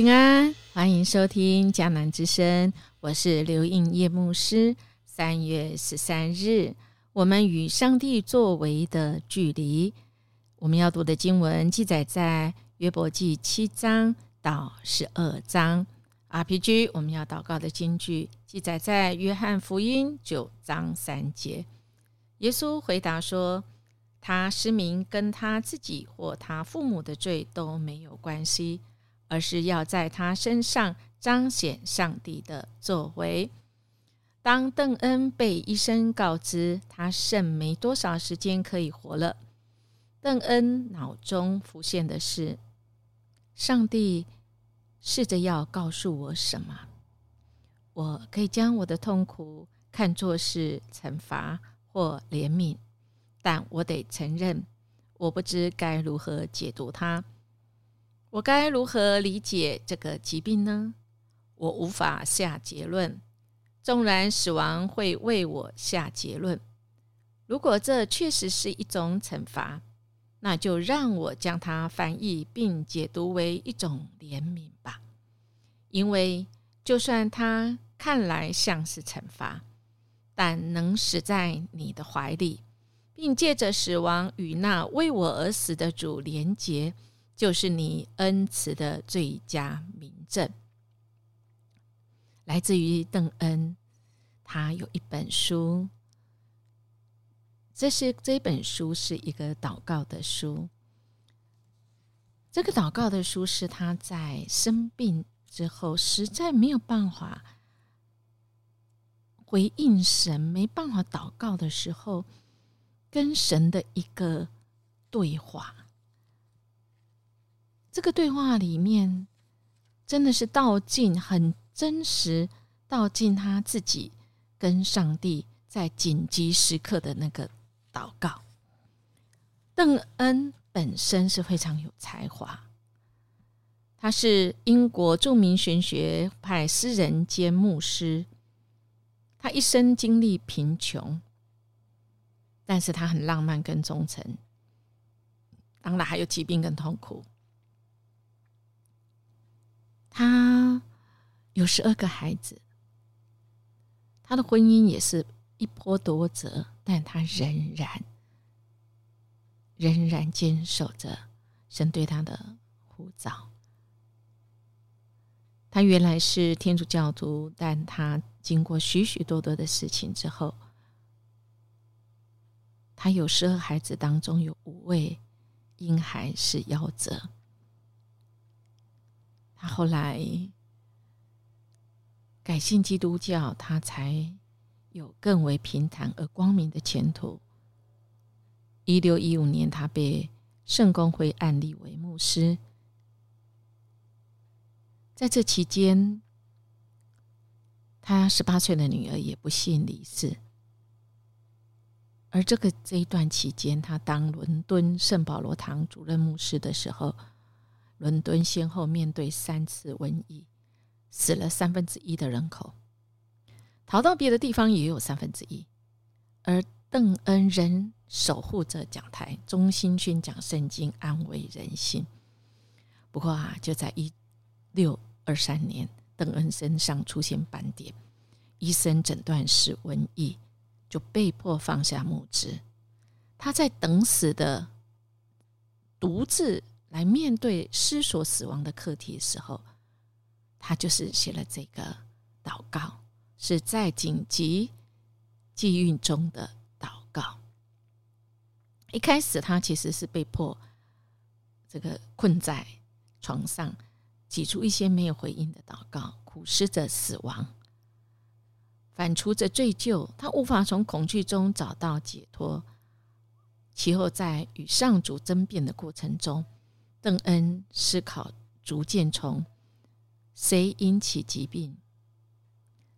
平安，欢迎收听江南之声，我是刘应叶牧师。三月十三日，我们与上帝作为的距离，我们要读的经文记载在约伯记七章到十二章。RPG，我们要祷告的经句记载在约翰福音九章三节。耶稣回答说：“他失明跟他自己或他父母的罪都没有关系。”而是要在他身上彰显上帝的作为。当邓恩被医生告知他剩没多少时间可以活了，邓恩脑中浮现的是：上帝试着要告诉我什么？我可以将我的痛苦看作是惩罚或怜悯，但我得承认，我不知该如何解读它。我该如何理解这个疾病呢？我无法下结论。纵然死亡会为我下结论，如果这确实是一种惩罚，那就让我将它翻译并解读为一种怜悯吧。因为就算它看来像是惩罚，但能死在你的怀里，并借着死亡与那为我而死的主连结。就是你恩慈的最佳明证，来自于邓恩。他有一本书，这是这本书是一个祷告的书。这个祷告的书是他在生病之后，实在没有办法回应神，没办法祷告的时候，跟神的一个对话。这个对话里面，真的是道尽很真实，道尽他自己跟上帝在紧急时刻的那个祷告。邓恩本身是非常有才华，他是英国著名玄学派诗人兼牧师，他一生经历贫穷，但是他很浪漫跟忠诚，当然还有疾病跟痛苦。他有十二个孩子，他的婚姻也是一波多折，但他仍然仍然坚守着神对他的呼召。他原来是天主教徒，但他经过许许多多的事情之后，他有十二孩子当中有五位婴孩是夭折。他后来改信基督教，他才有更为平坦而光明的前途。一六一五年，他被圣公会案例为牧师。在这期间，他十八岁的女儿也不幸离世。而这个这一段期间，他当伦敦圣保罗堂主任牧师的时候。伦敦先后面对三次瘟疫，死了三分之一的人口，逃到别的地方也有三分之一。而邓恩仍守护着讲台，忠心宣讲圣经，安慰人心。不过啊，就在一六二三年，邓恩身上出现斑点，医生诊断是瘟疫，就被迫放下牧职。他在等死的独自。来面对思索死亡的课题的时候，他就是写了这个祷告，是在紧急际遇中的祷告。一开始他其实是被迫这个困在床上，挤出一些没有回应的祷告，苦思着死亡，反刍着罪疚，他无法从恐惧中找到解脱。其后在与上主争辩的过程中。邓恩思考逐渐从谁引起疾病、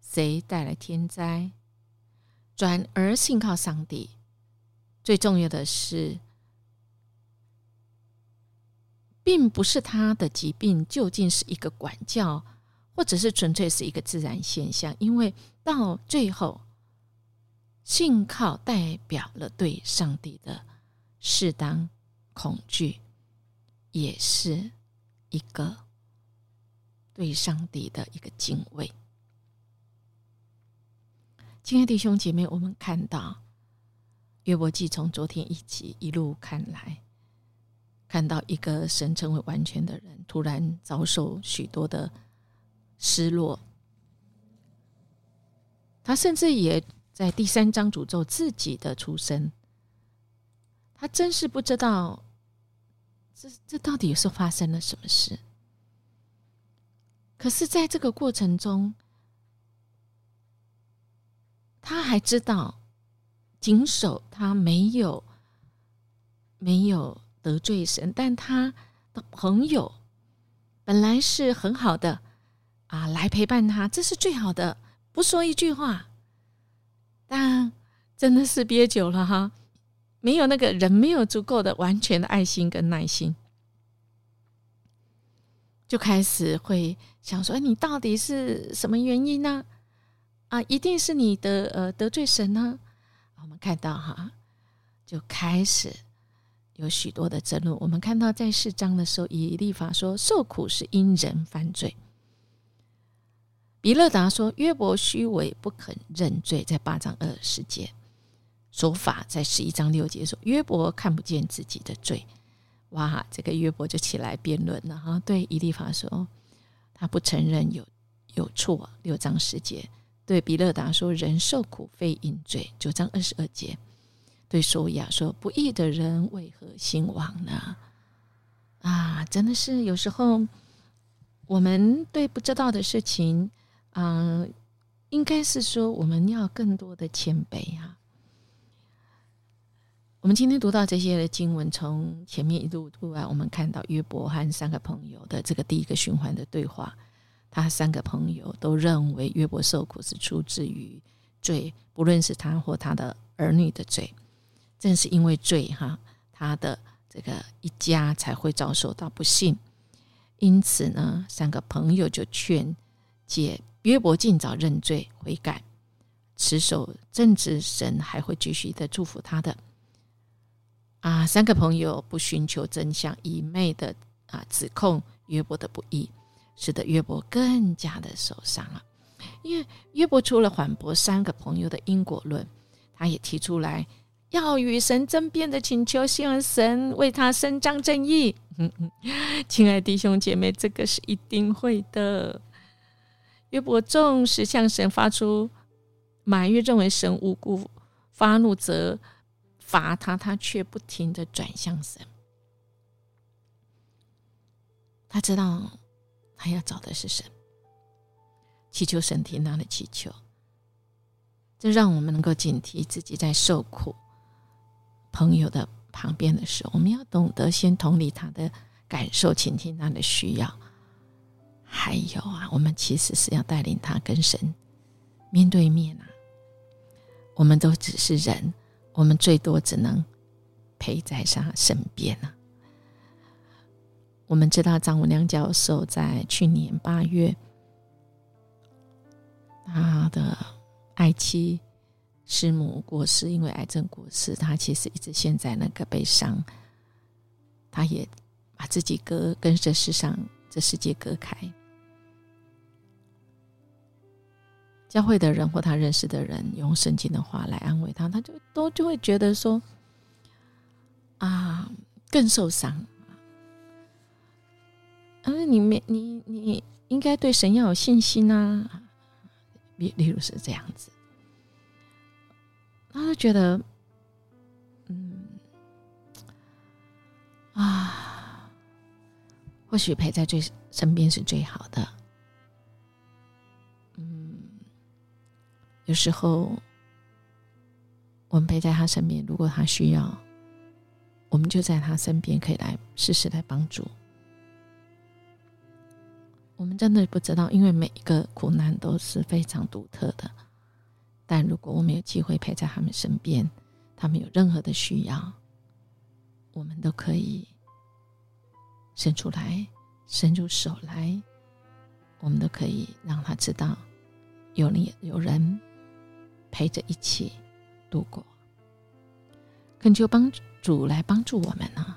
谁带来天灾，转而信靠上帝。最重要的是，并不是他的疾病究竟是一个管教，或者是纯粹是一个自然现象，因为到最后，信靠代表了对上帝的适当恐惧。也是一个对上帝的一个敬畏。亲爱的弟兄姐妹，我们看到约伯记从昨天一起一路看来，看到一个神称为完全的人，突然遭受许多的失落。他甚至也在第三章诅咒自己的出生。他真是不知道，这这到底是发生了什么事。可是，在这个过程中，他还知道，谨守他没有没有得罪神，但他的朋友本来是很好的啊，来陪伴他，这是最好的。不说一句话，但真的是憋久了哈，没有那个人没有足够的完全的爱心跟耐心，就开始会想说：你到底是什么原因呢？啊，一定是你的呃得罪神呢？我们看到哈，就开始有许多的争论。我们看到在四章的时候，以立法说受苦是因人犯罪。比勒达说：“约伯虚伪，不肯认罪。”在八章二十节，说法在十一章六节说：“约伯看不见自己的罪。”哇，这个约伯就起来辩论了哈。对以利法说：“他不承认有有错。”六章十节，对比勒达说：“人受苦非因罪。”九章二十二节，对索亚说：“不义的人为何兴亡呢？”啊，真的是有时候我们对不知道的事情。嗯，应该是说我们要更多的谦卑哈。我们今天读到这些的经文，从前面一路读来，我们看到约伯和三个朋友的这个第一个循环的对话。他三个朋友都认为约伯受苦是出自于罪，不论是他或他的儿女的罪。正是因为罪哈，他的这个一家才会遭受到不幸。因此呢，三个朋友就劝解。约伯尽早认罪悔改，持守正直，神还会继续的祝福他的。啊，三个朋友不寻求真相，一昧的啊指控约伯的不义，使得约伯更加的受伤了。因为约伯除了反驳三个朋友的因果论，他也提出来要与神争辩的请求，希望神为他伸张正义。嗯嗯，亲爱弟兄姐妹，这个是一定会的。约伯纵使向神发出埋怨，认为神无辜发怒责罚他，他却不停的转向神。他知道他要找的是神，祈求神听他的祈求。这让我们能够警惕自己在受苦朋友的旁边的时候，我们要懂得先同理他的感受，倾听他的需要。还有啊，我们其实是要带领他跟神面对面啊。我们都只是人，我们最多只能陪在他身边啊。我们知道张文亮教授在去年八月，他的爱妻师母过世，因为癌症过世，他其实一直陷在那个悲伤，他也把自己隔跟这世上这世界隔开。教会的人或他认识的人用圣经的话来安慰他，他就都就会觉得说，啊，更受伤。嗯，你没你你应该对神要有信心呐。例例如是这样子，他就觉得，嗯，啊，或许陪在最身边是最好的。有时候，我们陪在他身边，如果他需要，我们就在他身边，可以来试试来帮助。我们真的不知道，因为每一个苦难都是非常独特的。但如果我们有机会陪在他们身边，他们有任何的需要，我们都可以伸出来，伸出手来，我们都可以让他知道，有你有人。陪着一起度过，恳求帮主来帮助我们呢。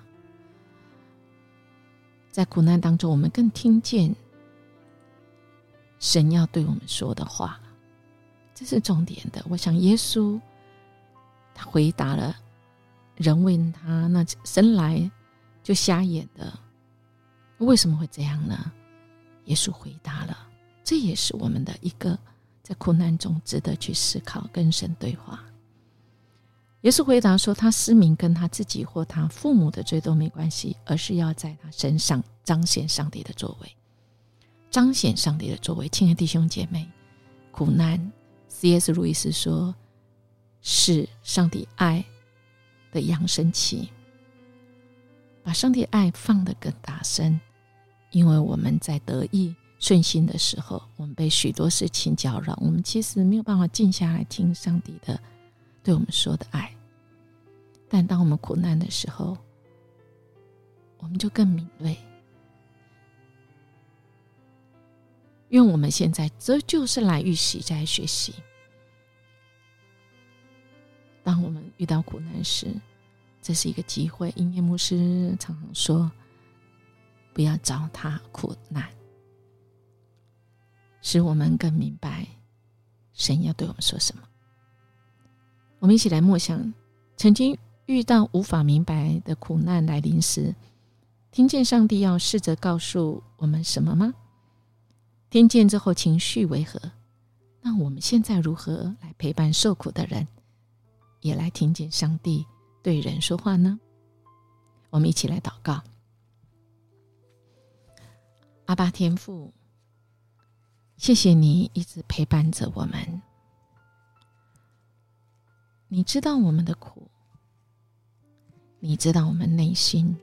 在苦难当中，我们更听见神要对我们说的话，这是重点的。我想耶稣他回答了人问他那生来就瞎眼的为什么会这样呢？耶稣回答了，这也是我们的一个在苦难中值得去思考跟神对话。耶稣回答说：“他失明跟他自己或他父母的罪都没关系，而是要在他身上彰显上帝的作为，彰显上帝的作为。”亲爱的弟兄姐妹，苦难，C.S. 路易斯说，是上帝爱的扬声器，把上帝爱放得更大声，因为我们在得意顺心的时候，我们被许多事情搅扰，我们其实没有办法静下来听上帝的。对我们说的爱，但当我们苦难的时候，我们就更敏锐。因为我们现在这就是来预习，在学习。当我们遇到苦难时，这是一个机会。音乐牧师常常说：“不要糟蹋苦难，使我们更明白神要对我们说什么。”我们一起来默想：曾经遇到无法明白的苦难来临时，听见上帝要试着告诉我们什么吗？听见之后情绪为何？那我们现在如何来陪伴受苦的人，也来听见上帝对人说话呢？我们一起来祷告：阿爸天父，谢谢你一直陪伴着我们。你知道我们的苦，你知道我们内心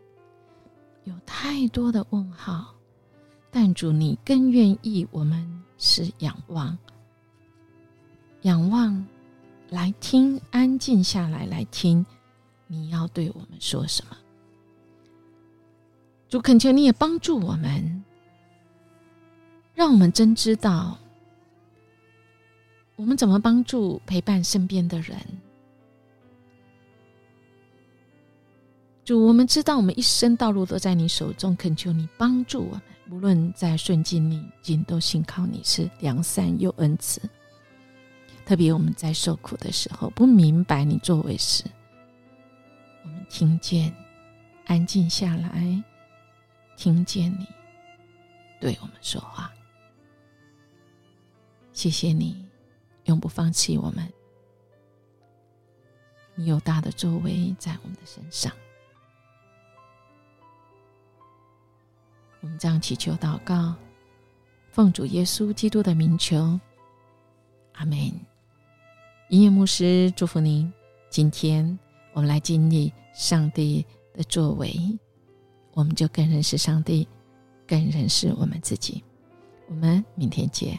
有太多的问号，但主，你更愿意我们是仰望，仰望来听，安静下来来听，你要对我们说什么？主，恳求你也帮助我们，让我们真知道我们怎么帮助陪伴身边的人。主，我们知道我们一生道路都在你手中，恳求你帮助我们，无论在顺境逆境，都信靠你是良善又恩慈。特别我们在受苦的时候，不明白你作为时，我们听见，安静下来，听见你对我们说话。谢谢你，永不放弃我们。你有大的作为在我们的身上。我们这样祈求祷告，奉主耶稣基督的名求，阿门。音乐牧师祝福您。今天我们来经历上帝的作为，我们就更认识上帝，更认识我们自己。我们明天见。